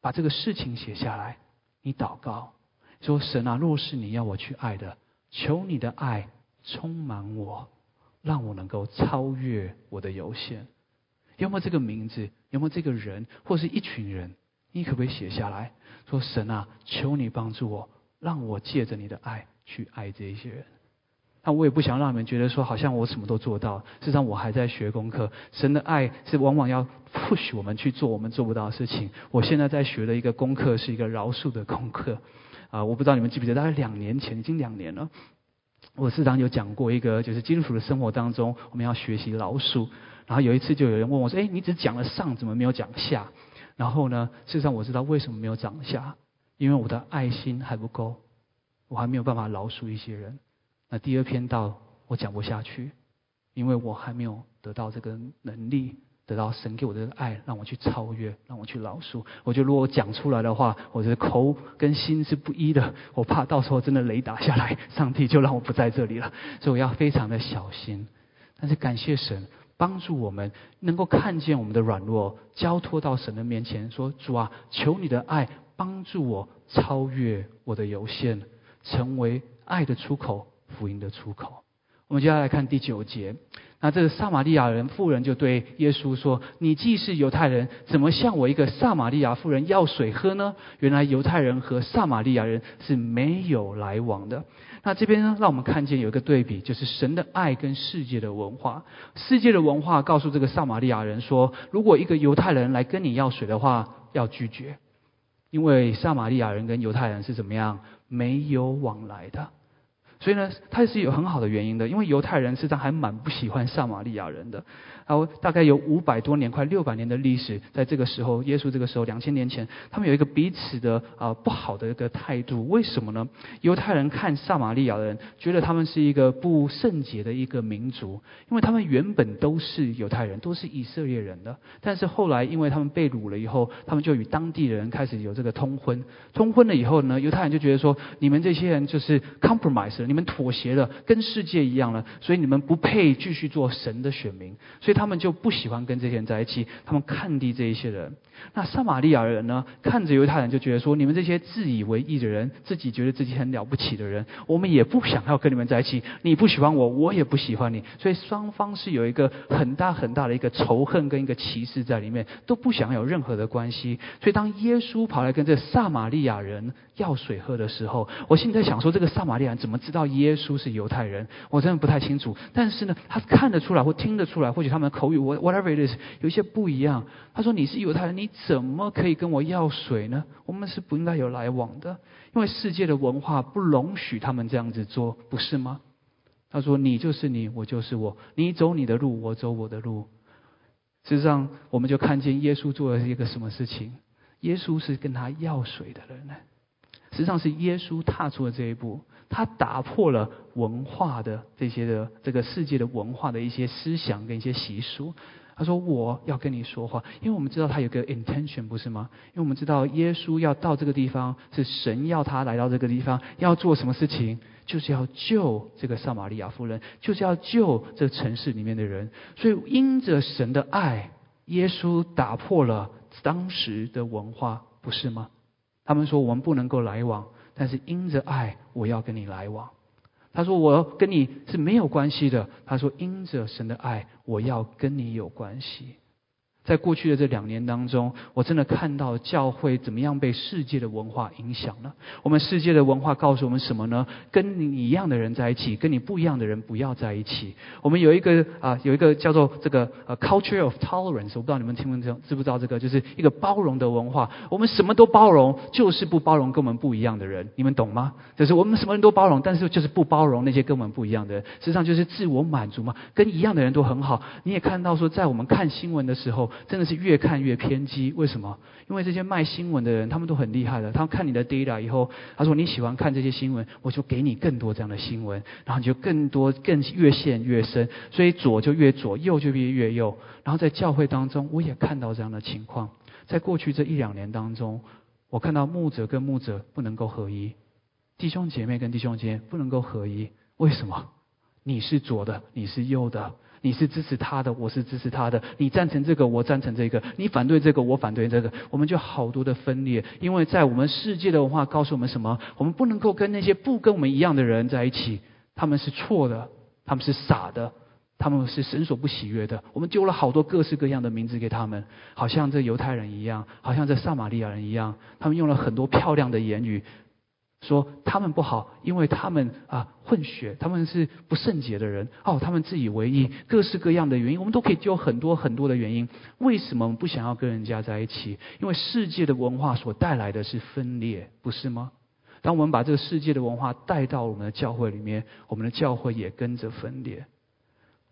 把这个事情写下来，你祷告说神啊，若是你要我去爱的，求你的爱充满我，让我能够超越我的有限。有没有这个名字？有没有这个人？或是一群人？你可不可以写下来说神啊，求你帮助我，让我借着你的爱去爱这一些人。那我也不想让你们觉得说，好像我什么都做到。事实上，我还在学功课。神的爱是往往要 push 我们去做我们做不到的事情。我现在在学的一个功课是一个饶恕的功课。啊，我不知道你们记不记得，大概两年前，已经两年了。我时常有讲过一个，就是基督徒的生活当中，我们要学习饶恕。然后有一次就有人问我说：“哎，你只讲了上，怎么没有讲下？”然后呢，事实上我知道为什么没有讲下，因为我的爱心还不够，我还没有办法饶恕一些人。那第二篇到我讲不下去，因为我还没有得到这个能力，得到神给我的爱，让我去超越，让我去饶恕。我觉得如果我讲出来的话，我的口跟心是不一的，我怕到时候真的雷打下来，上帝就让我不在这里了。所以我要非常的小心。但是感谢神帮助我们，能够看见我们的软弱，交托到神的面前，说主啊，求你的爱帮助我超越我的有限，成为爱的出口。福音的出口。我们接下来看第九节。那这个撒玛利亚人妇人就对耶稣说：“你既是犹太人，怎么向我一个撒玛利亚妇人要水喝呢？”原来犹太人和撒玛利亚人是没有来往的。那这边呢，让我们看见有一个对比，就是神的爱跟世界的文化。世界的文化告诉这个撒玛利亚人说：“如果一个犹太人来跟你要水的话，要拒绝，因为撒玛利亚人跟犹太人是怎么样没有往来的。”所以呢，它是有很好的原因的，因为犹太人实际上还蛮不喜欢撒玛利亚人的。然后大概有五百多年，快六百年的历史，在这个时候，耶稣这个时候两千年前，他们有一个彼此的啊不好的一个态度。为什么呢？犹太人看撒玛利亚人，觉得他们是一个不圣洁的一个民族，因为他们原本都是犹太人，都是以色列人的。但是后来，因为他们被掳了以后，他们就与当地人开始有这个通婚。通婚了以后呢，犹太人就觉得说，你们这些人就是 compromise 了，你们妥协了，跟世界一样了，所以你们不配继续做神的选民。所以。他们就不喜欢跟这些人在一起，他们看低这一些人。那撒玛利亚人呢？看着犹太人就觉得说：你们这些自以为意的人，自己觉得自己很了不起的人，我们也不想要跟你们在一起。你不喜欢我，我也不喜欢你。所以双方是有一个很大很大的一个仇恨跟一个歧视在里面，都不想有任何的关系。所以当耶稣跑来跟这撒玛利亚人要水喝的时候，我心里在想说：这个撒玛利亚人怎么知道道耶稣是犹太人？我真的不太清楚。但是呢，他看得出来或听得出来，或许他们的。口语我 whatever it is 有一些不一样。他说：“你是犹太人，你怎么可以跟我要水呢？我们是不应该有来往的，因为世界的文化不容许他们这样子做，不是吗？”他说：“你就是你，我就是我，你走你的路，我走我的路。”事实上，我们就看见耶稣做了一个什么事情？耶稣是跟他要水的人呢。实际上是耶稣踏出了这一步。他打破了文化的这些的这个世界的文化的一些思想跟一些习俗。他说：“我要跟你说话，因为我们知道他有个 intention，不是吗？因为我们知道耶稣要到这个地方，是神要他来到这个地方，要做什么事情？就是要救这个撒玛利亚夫人，就是要救这城市里面的人。所以因着神的爱，耶稣打破了当时的文化，不是吗？他们说我们不能够来往，但是因着爱，我要跟你来往。他说我跟你是没有关系的。他说因着神的爱，我要跟你有关系。在过去的这两年当中，我真的看到教会怎么样被世界的文化影响了。我们世界的文化告诉我们什么呢？跟你一样的人在一起，跟你不一样的人不要在一起。我们有一个啊，有一个叫做这个呃 culture of tolerance，我不知道你们听不听，知不知道这个？就是一个包容的文化。我们什么都包容，就是不包容跟我们不一样的人。你们懂吗？就是我们什么人都包容，但是就是不包容那些跟我们不一样的人。实际上就是自我满足嘛，跟一样的人都很好。你也看到说，在我们看新闻的时候。真的是越看越偏激，为什么？因为这些卖新闻的人，他们都很厉害的。他们看你的 data 以后，他说你喜欢看这些新闻，我就给你更多这样的新闻，然后你就更多更越陷越深。所以左就越左，右就越越右。然后在教会当中，我也看到这样的情况。在过去这一两年当中，我看到牧者跟牧者不能够合一，弟兄姐妹跟弟兄姐妹不能够合一。为什么？你是左的，你是右的。你是支持他的，我是支持他的。你赞成这个，我赞成这个。你反对这个，我反对这个。我们就好多的分裂，因为在我们世界的文化告诉我们什么？我们不能够跟那些不跟我们一样的人在一起。他们是错的，他们是傻的，他们是神所不喜悦的。我们丢了好多各式各样的名字给他们，好像这犹太人一样，好像这撒玛利亚人一样。他们用了很多漂亮的言语。说他们不好，因为他们啊混血，他们是不圣洁的人。哦，他们自以为意，各式各样的原因，我们都可以丢很多很多的原因。为什么我们不想要跟人家在一起？因为世界的文化所带来的是分裂，不是吗？当我们把这个世界的文化带到我们的教会里面，我们的教会也跟着分裂。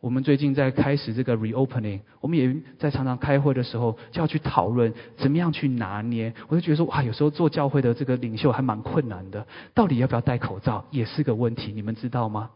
我们最近在开始这个 reopening，我们也在常常开会的时候就要去讨论怎么样去拿捏。我就觉得说，哇，有时候做教会的这个领袖还蛮困难的。到底要不要戴口罩也是个问题，你们知道吗？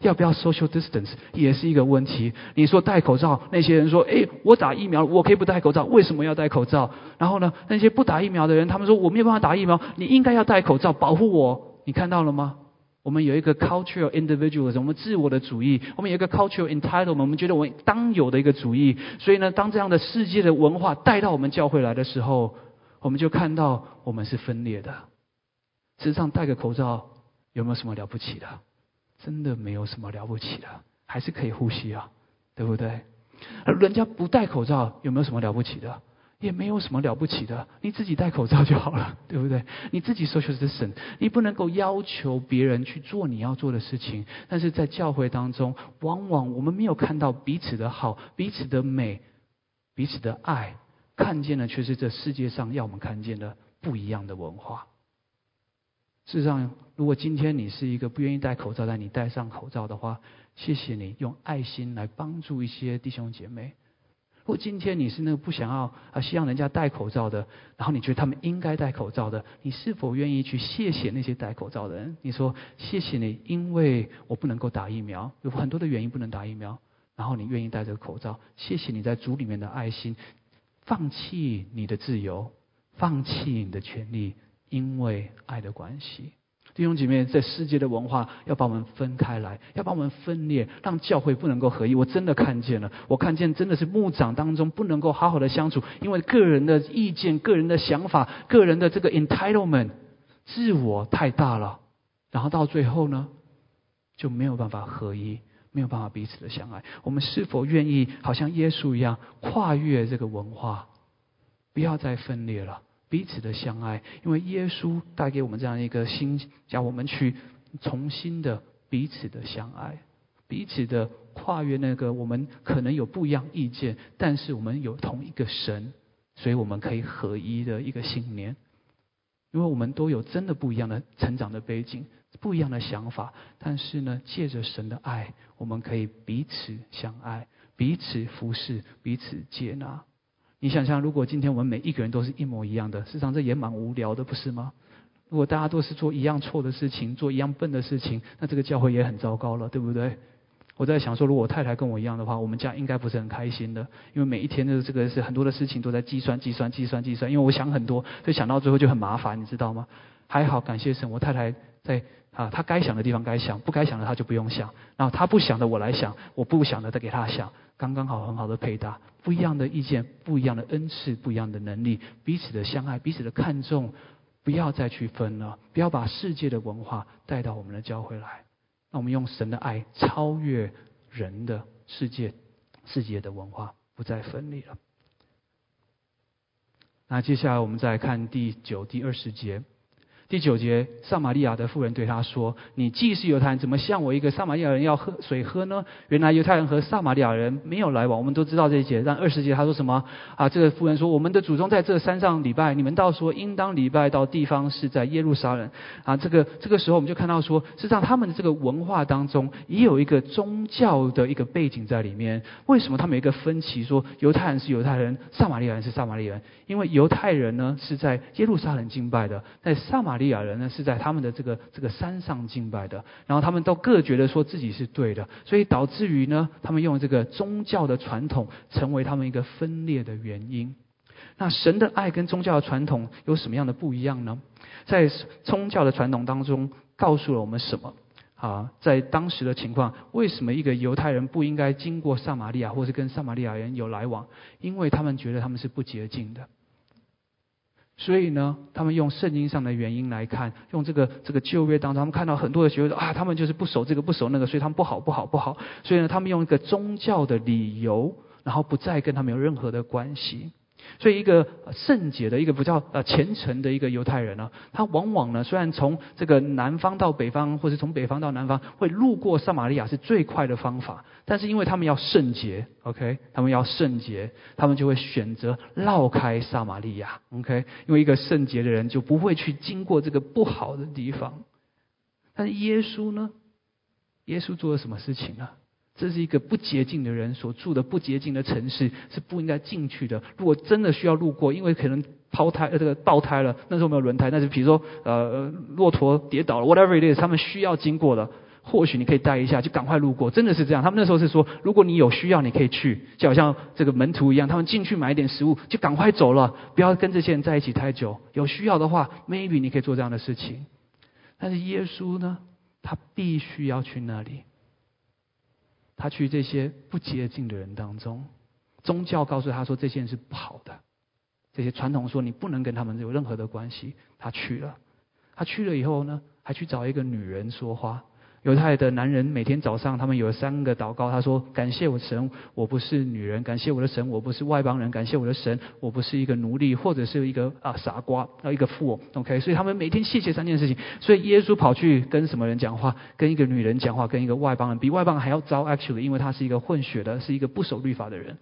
要不要 social distance 也是一个问题。你说戴口罩，那些人说，哎，我打疫苗，我可以不戴口罩，为什么要戴口罩？然后呢，那些不打疫苗的人，他们说我没有办法打疫苗，你应该要戴口罩保护我。你看到了吗？我们有一个 cultural individuals 我们自我的主义；我们有一个 cultural entitlement，我们觉得我们当有的一个主义。所以呢，当这样的世界的文化带到我们教会来的时候，我们就看到我们是分裂的。事实上，戴个口罩有没有什么了不起的？真的没有什么了不起的，还是可以呼吸啊，对不对？而人家不戴口罩有没有什么了不起的？也没有什么了不起的，你自己戴口罩就好了，对不对？你自己 social distance，你不能够要求别人去做你要做的事情。但是在教会当中，往往我们没有看到彼此的好、彼此的美、彼此的爱，看见的却是这世界上要我们看见的不一样的文化。事实上，如果今天你是一个不愿意戴口罩，但你戴上口罩的话，谢谢你用爱心来帮助一些弟兄姐妹。如果今天你是那个不想要啊，希望人家戴口罩的，然后你觉得他们应该戴口罩的，你是否愿意去谢谢那些戴口罩的人？你说谢谢你，因为我不能够打疫苗，有很多的原因不能打疫苗，然后你愿意戴这个口罩，谢谢你在主里面的爱心，放弃你的自由，放弃你的权利，因为爱的关系。弟兄姐妹，在世界的文化要把我们分开来，要把我们分裂，让教会不能够合一。我真的看见了，我看见真的是牧长当中不能够好好的相处，因为个人的意见、个人的想法、个人的这个 entitlement 自我太大了，然后到最后呢，就没有办法合一，没有办法彼此的相爱。我们是否愿意好像耶稣一样跨越这个文化，不要再分裂了？彼此的相爱，因为耶稣带给我们这样一个心，叫我们去重新的彼此的相爱，彼此的跨越那个我们可能有不一样意见，但是我们有同一个神，所以我们可以合一的一个信念。因为我们都有真的不一样的成长的背景，不一样的想法，但是呢，借着神的爱，我们可以彼此相爱，彼此服侍，彼此接纳。你想想，如果今天我们每一个人都是一模一样的，事实上这也蛮无聊的，不是吗？如果大家都是做一样错的事情，做一样笨的事情，那这个教会也很糟糕了，对不对？我在想说，如果我太太跟我一样的话，我们家应该不是很开心的，因为每一天的这个是很多的事情都在计算、计算、计算、计算，因为我想很多，所以想到最后就很麻烦，你知道吗？还好，感谢神，我太太在啊，他该想的地方该想，不该想的他就不用想，然后他不想的我来想，我不想的再给他想，刚刚好，很好的配搭，不一样的意见，不一样的恩赐，不一样的能力，彼此的相爱，彼此的看重，不要再去分了，不要把世界的文化带到我们的教会来。那我们用神的爱超越人的世界、世界的文化，不再分离了。那接下来我们再看第九、第二十节。第九节，撒玛利亚的妇人对他说：“你既是犹太人，怎么向我一个撒玛利亚人要喝水喝呢？”原来犹太人和撒玛利亚人没有来往，我们都知道这一节。但二十节他说什么？啊，这个妇人说：“我们的祖宗在这山上礼拜，你们倒说应当礼拜到地方是在耶路撒冷。”啊，这个这个时候我们就看到说，实际上他们的这个文化当中也有一个宗教的一个背景在里面。为什么他们有一个分歧？说犹太人是犹太人，撒玛利亚人是撒玛利亚人？因为犹太人呢是在耶路撒冷敬拜的，在撒玛利亚人呢是在他们的这个这个山上敬拜的，然后他们都各觉得说自己是对的，所以导致于呢，他们用这个宗教的传统成为他们一个分裂的原因。那神的爱跟宗教的传统有什么样的不一样呢？在宗教的传统当中，告诉了我们什么？啊，在当时的情况，为什么一个犹太人不应该经过撒玛利亚，或是跟撒玛利亚人有来往？因为他们觉得他们是不洁净的。所以呢，他们用圣经上的原因来看，用这个这个旧约当中，他们看到很多的学者啊，他们就是不守这个不守那个，所以他们不好不好不好。所以呢，他们用一个宗教的理由，然后不再跟他们有任何的关系。所以，一个圣洁的、一个比较呃虔诚的一个犹太人呢，他往往呢，虽然从这个南方到北方，或者从北方到南方，会路过撒玛利亚是最快的方法，但是因为他们要圣洁，OK，他们要圣洁，他们就会选择绕开撒玛利亚，OK，因为一个圣洁的人就不会去经过这个不好的地方。但是耶稣呢？耶稣做了什么事情呢？这是一个不洁净的人所住的不洁净的城市，是不应该进去的。如果真的需要路过，因为可能抛胎呃这个爆胎了，那时候没有轮胎，但是比如说呃骆驼跌倒了，whatever it is，他们需要经过的，或许你可以待一下，就赶快路过。真的是这样，他们那时候是说，如果你有需要，你可以去，就好像这个门徒一样，他们进去买一点食物，就赶快走了，不要跟这些人在一起太久。有需要的话，maybe 你可以做这样的事情。但是耶稣呢，他必须要去那里。他去这些不洁净的人当中，宗教告诉他说这些人是不好的，这些传统说你不能跟他们有任何的关系。他去了，他去了以后呢，还去找一个女人说话。犹太的男人每天早上，他们有三个祷告。他说：“感谢我神，我不是女人；感谢我的神，我不是外邦人；感谢我的神，我不是一个奴隶，或者是一个啊傻瓜啊一个富翁。”OK，所以他们每天谢谢三件事情。所以耶稣跑去跟什么人讲话？跟一个女人讲话，跟一个外邦人，比外邦人还要糟。Actually，因为他是一个混血的，是一个不守律法的人。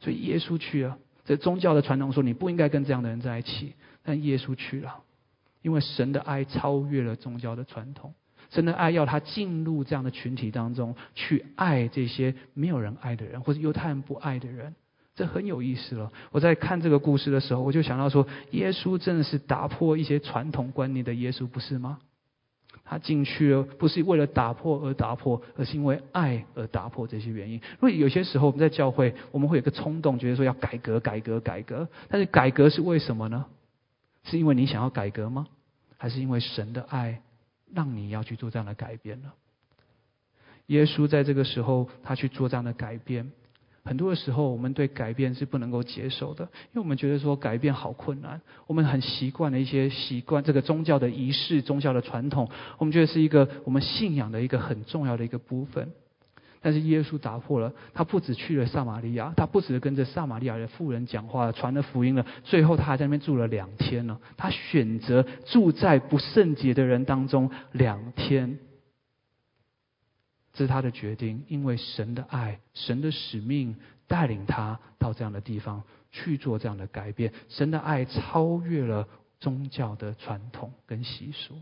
所以耶稣去了。这宗教的传统说你不应该跟这样的人在一起，但耶稣去了，因为神的爱超越了宗教的传统。神的爱要他进入这样的群体当中去爱这些没有人爱的人，或者犹太人不爱的人，这很有意思了。我在看这个故事的时候，我就想到说，耶稣真的是打破一些传统观念的耶稣，不是吗？他进去了，不是为了打破而打破，而是因为爱而打破这些原因。因为有些时候我们在教会，我们会有个冲动，觉得说要改革、改革、改革。但是改革是为什么呢？是因为你想要改革吗？还是因为神的爱？让你要去做这样的改变了。耶稣在这个时候，他去做这样的改变。很多的时候，我们对改变是不能够接受的，因为我们觉得说改变好困难。我们很习惯的一些习惯，这个宗教的仪式、宗教的传统，我们觉得是一个我们信仰的一个很重要的一个部分。但是耶稣打破了，他不止去了撒玛利亚，他不止跟着撒玛利亚的妇人讲话，传了福音了。最后他还在那边住了两天呢。他选择住在不圣洁的人当中两天，这是他的决定，因为神的爱、神的使命带领他到这样的地方去做这样的改变。神的爱超越了宗教的传统跟习俗。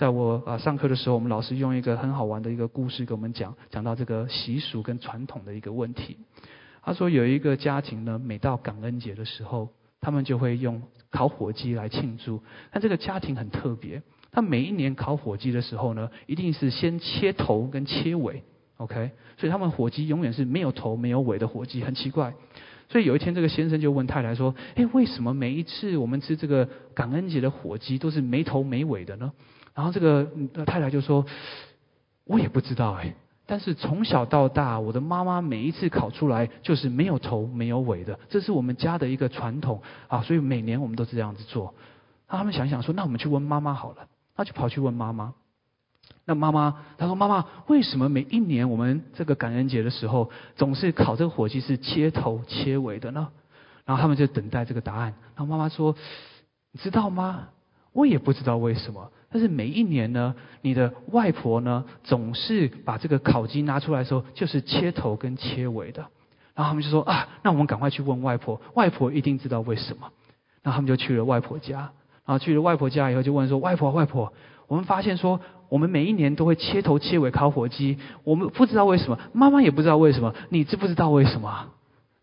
在我啊上课的时候，我们老师用一个很好玩的一个故事给我们讲，讲到这个习俗跟传统的一个问题。他说有一个家庭呢，每到感恩节的时候，他们就会用烤火鸡来庆祝。但这个家庭很特别，他每一年烤火鸡的时候呢，一定是先切头跟切尾 OK，所以他们火鸡永远是没有头没有尾的火鸡，很奇怪。所以有一天，这个先生就问太太说：“哎，为什么每一次我们吃这个感恩节的火鸡都是没头没尾的呢？”然后这个太太就说：“我也不知道哎，但是从小到大，我的妈妈每一次烤出来就是没有头没有尾的，这是我们家的一个传统啊，所以每年我们都是这样子做。”那他们想想说：“那我们去问妈妈好了。”他就跑去问妈妈。那妈妈他说：“妈妈，为什么每一年我们这个感恩节的时候，总是烤这个火鸡是切头切尾的呢？”然后他们就等待这个答案。然后妈妈说：“你知道吗？我也不知道为什么。但是每一年呢，你的外婆呢，总是把这个烤鸡拿出来的时候，就是切头跟切尾的。”然后他们就说：“啊，那我们赶快去问外婆，外婆一定知道为什么。”然后他们就去了外婆家。然后去了外婆家以后，就问说：“外婆，外婆。”我们发现说，我们每一年都会切头切尾烤火鸡，我们不知道为什么，妈妈也不知道为什么，你知不知道为什么？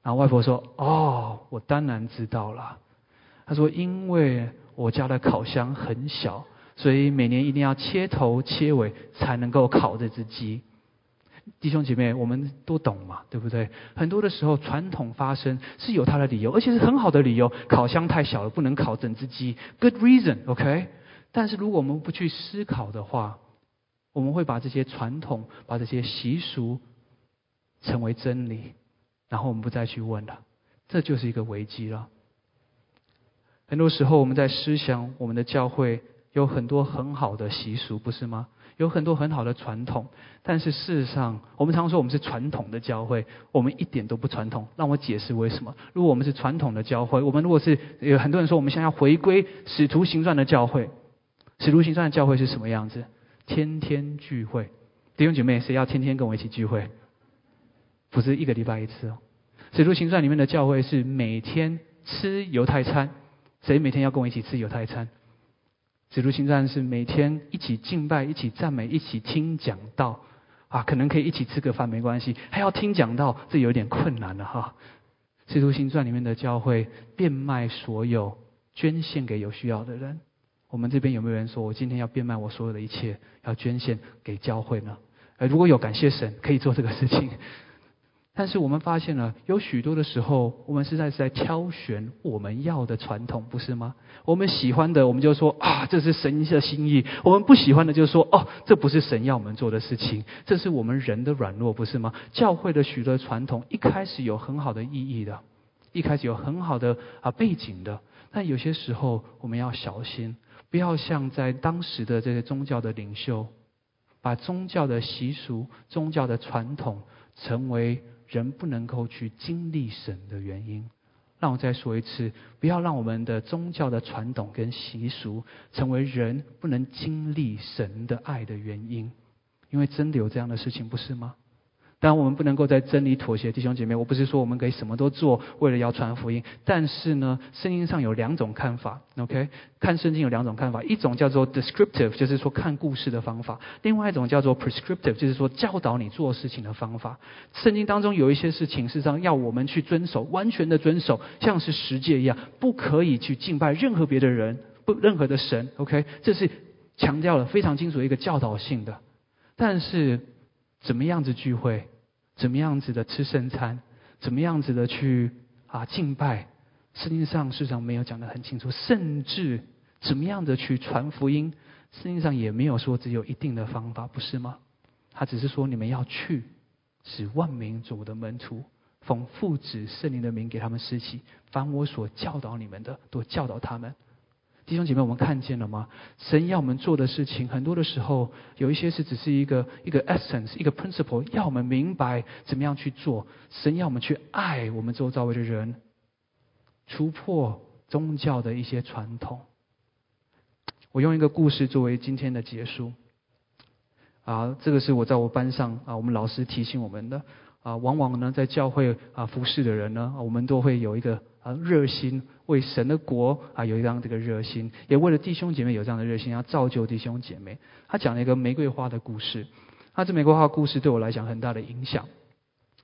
然后外婆说：“哦，我当然知道了。”她说：“因为我家的烤箱很小，所以每年一定要切头切尾才能够烤这只鸡。”弟兄姐妹，我们都懂嘛，对不对？很多的时候，传统发生是有它的理由，而且是很好的理由。烤箱太小了，不能烤整只鸡，good reason，OK。但是如果我们不去思考的话，我们会把这些传统、把这些习俗成为真理，然后我们不再去问了，这就是一个危机了。很多时候我们在思想我们的教会有很多很好的习俗，不是吗？有很多很好的传统，但是事实上，我们常说我们是传统的教会，我们一点都不传统。让我解释为什么？如果我们是传统的教会，我们如果是有很多人说我们想要回归使徒行传的教会。使徒行传的教会是什么样子？天天聚会，弟兄姐妹，谁要天天跟我一起聚会？不是一个礼拜一次哦。使徒行传里面的教会是每天吃犹太餐，谁每天要跟我一起吃犹太餐？使徒行传是每天一起敬拜、一起赞美、一起听讲道啊，可能可以一起吃个饭没关系，还要听讲道，这有点困难了哈。使徒行传里面的教会变卖所有，捐献给有需要的人。我们这边有没有人说，我今天要变卖我所有的一切，要捐献给教会呢？呃，如果有，感谢神，可以做这个事情。但是我们发现了，有许多的时候，我们实在是在挑选我们要的传统，不是吗？我们喜欢的，我们就说啊，这是神的心意；我们不喜欢的，就说哦，这不是神要我们做的事情。这是我们人的软弱，不是吗？教会的许多传统一开始有很好的意义的，一开始有很好的啊背景的，但有些时候我们要小心。不要像在当时的这些宗教的领袖，把宗教的习俗、宗教的传统，成为人不能够去经历神的原因。让我再说一次，不要让我们的宗教的传统跟习俗，成为人不能经历神的爱的原因。因为真的有这样的事情，不是吗？当然，我们不能够在真理妥协，弟兄姐妹，我不是说我们可以什么都做，为了要传福音。但是呢，圣经上有两种看法，OK？看圣经有两种看法，一种叫做 descriptive，就是说看故事的方法；另外一种叫做 prescriptive，就是说教导你做事情的方法。圣经当中有一些事情，是上要我们去遵守，完全的遵守，像是十诫一样，不可以去敬拜任何别的人，不任何的神，OK？这是强调了非常清楚一个教导性的，但是。怎么样子聚会？怎么样子的吃圣餐？怎么样子的去啊敬拜？圣经上事实上没有讲得很清楚，甚至怎么样的去传福音，圣经上也没有说只有一定的方法，不是吗？他只是说你们要去，使万民做我的门徒，奉父子圣灵的名给他们施洗，凡我所教导你们的，都教导他们。弟兄姐妹，我们看见了吗？神要我们做的事情，很多的时候有一些是只是一个一个 essence，一个 principle，要我们明白怎么样去做。神要我们去爱我们周遭的人，突破宗教的一些传统。我用一个故事作为今天的结束。啊，这个是我在我班上啊，我们老师提醒我们的啊，往往呢在教会啊服侍的人呢，我们都会有一个啊热心。为神的国啊，有一样这个热心，也为了弟兄姐妹有这样的热心，要造就弟兄姐妹。他讲了一个玫瑰花的故事，那这玫瑰花故事对我来讲很大的影响。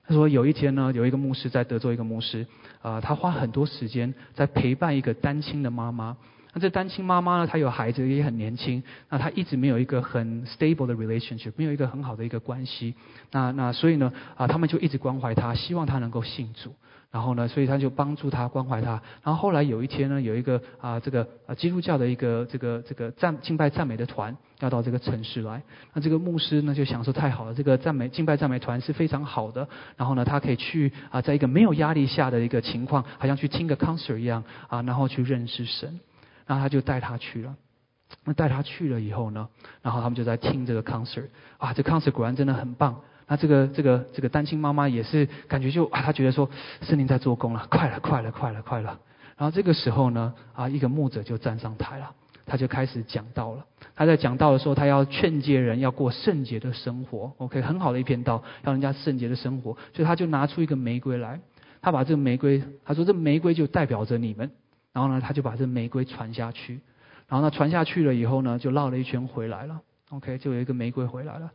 他说有一天呢，有一个牧师在德州，一个牧师啊，他花很多时间在陪伴一个单亲的妈妈那这单亲妈妈呢，她有孩子也很年轻，那她一直没有一个很 stable 的 relationship，没有一个很好的一个关系。那那所以呢，啊，他们就一直关怀她，希望她能够信主。然后呢，所以他就帮助他关怀他。然后后来有一天呢，有一个啊这个啊基督教的一个这个这个赞敬拜赞美的团要到这个城市来。那这个牧师呢就想说太好了，这个赞美敬拜赞美团是非常好的。然后呢，他可以去啊在一个没有压力下的一个情况，好像去听个 concert 一样啊，然后去认识神。然后他就带他去了。那带他去了以后呢，然后他们就在听这个 concert 啊，这 concert 果然真的很棒。那这个这个这个单亲妈妈也是感觉就啊，她觉得说圣灵在做工了，快了快了快了快了。然后这个时候呢，啊，一个牧者就站上台了，他就开始讲道了。他在讲道的时候，他要劝诫人要过圣洁的生活。OK，很好的一篇道，要人家圣洁的生活。所以他就拿出一个玫瑰来，他把这个玫瑰，他说这玫瑰就代表着你们。然后呢，他就把这玫瑰传下去。然后呢，传下去了以后呢，就绕了一圈回来了。OK，就有一个玫瑰回来了。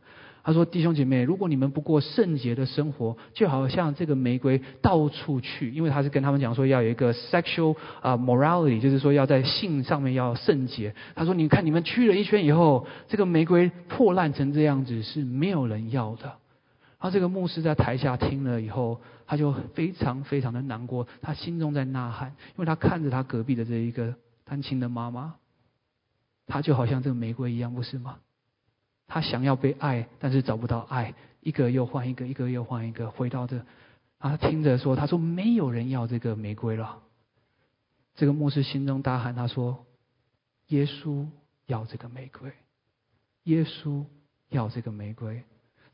他说：“弟兄姐妹，如果你们不过圣洁的生活，就好像这个玫瑰到处去，因为他是跟他们讲说要有一个 sexual 啊 morality，就是说要在性上面要圣洁。他说：你看你们去了一圈以后，这个玫瑰破烂成这样子，是没有人要的。然后这个牧师在台下听了以后，他就非常非常的难过，他心中在呐喊，因为他看着他隔壁的这一个单亲的妈妈，他就好像这个玫瑰一样，不是吗？”他想要被爱，但是找不到爱，一个又换一个，一个又换一个，回到这，他听着说，他说没有人要这个玫瑰了。这个牧师心中大喊，他说：耶稣要这个玫瑰，耶稣要这个玫瑰。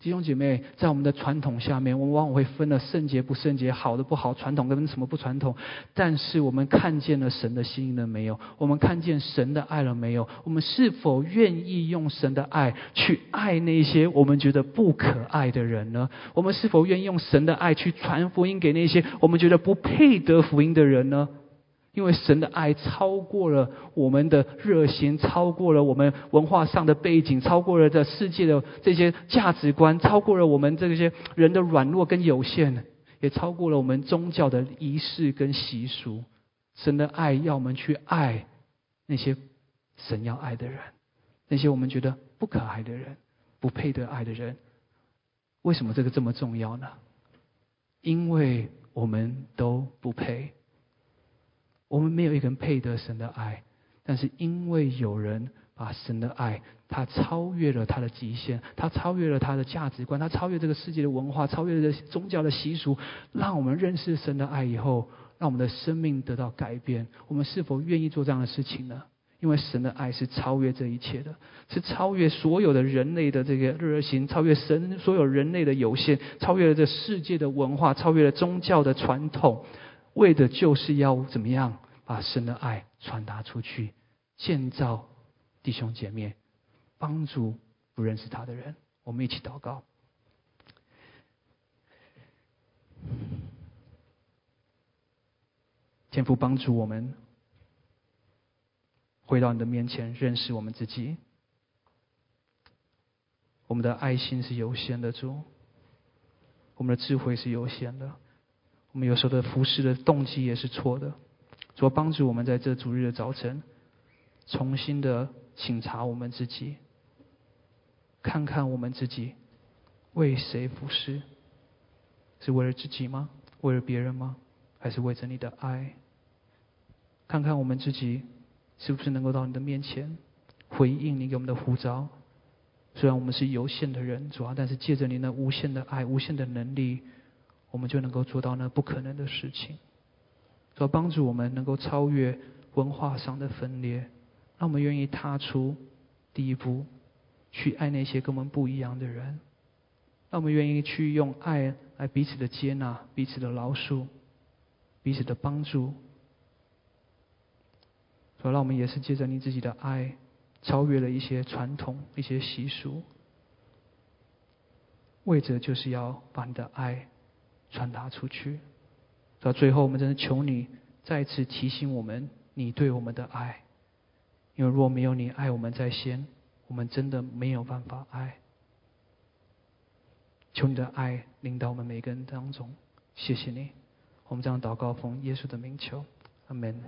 弟兄姐妹，在我们的传统下面，我们往往会分了圣洁不圣洁，好的不好，传统跟什么不传统。但是我们看见了神的心意了没有？我们看见神的爱了没有？我们是否愿意用神的爱去爱那些我们觉得不可爱的人呢？我们是否愿意用神的爱去传福音给那些我们觉得不配得福音的人呢？因为神的爱超过了我们的热心，超过了我们文化上的背景，超过了这世界的这些价值观，超过了我们这些人的软弱跟有限，也超过了我们宗教的仪式跟习俗。神的爱要我们去爱那些神要爱的人，那些我们觉得不可爱的人、不配得爱的人。为什么这个这么重要呢？因为我们都不配。我们没有一个人配得神的爱，但是因为有人把神的爱，他超越了他的极限，他超越了他的价值观，他超越这个世界的文化，超越了宗教的习俗，让我们认识神的爱以后，让我们的生命得到改变。我们是否愿意做这样的事情呢？因为神的爱是超越这一切的，是超越所有的人类的这个热心，超越神所有人类的有限，超越了这世界的文化，超越了宗教的传统。为的就是要怎么样把神的爱传达出去，建造弟兄姐妹，帮助不认识他的人。我们一起祷告，天父帮助我们回到你的面前，认识我们自己。我们的爱心是有限的，主，我们的智慧是有限的。我们有时候的服侍的动机也是错的，主帮助我们在这主日的早晨，重新的醒察我们自己，看看我们自己为谁服侍，是为了自己吗？为了别人吗？还是为着你的爱？看看我们自己是不是能够到你的面前回应你给我们的呼召？虽然我们是有限的人，主要但是借着你那无限的爱、无限的能力。我们就能够做到那不可能的事情，要帮助我们能够超越文化上的分裂，让我们愿意踏出第一步，去爱那些跟我们不一样的人，让我们愿意去用爱来彼此的接纳、彼此的饶恕、彼此的帮助。所以，让我们也是借着你自己的爱，超越了一些传统、一些习俗，为着就是要把你的爱。传达出去，到最后，我们真的求你再次提醒我们，你对我们的爱。因为若没有你爱我们在先，我们真的没有办法爱。求你的爱领导我们每个人当中，谢谢你。我们这样祷告，奉耶稣的名求，阿门。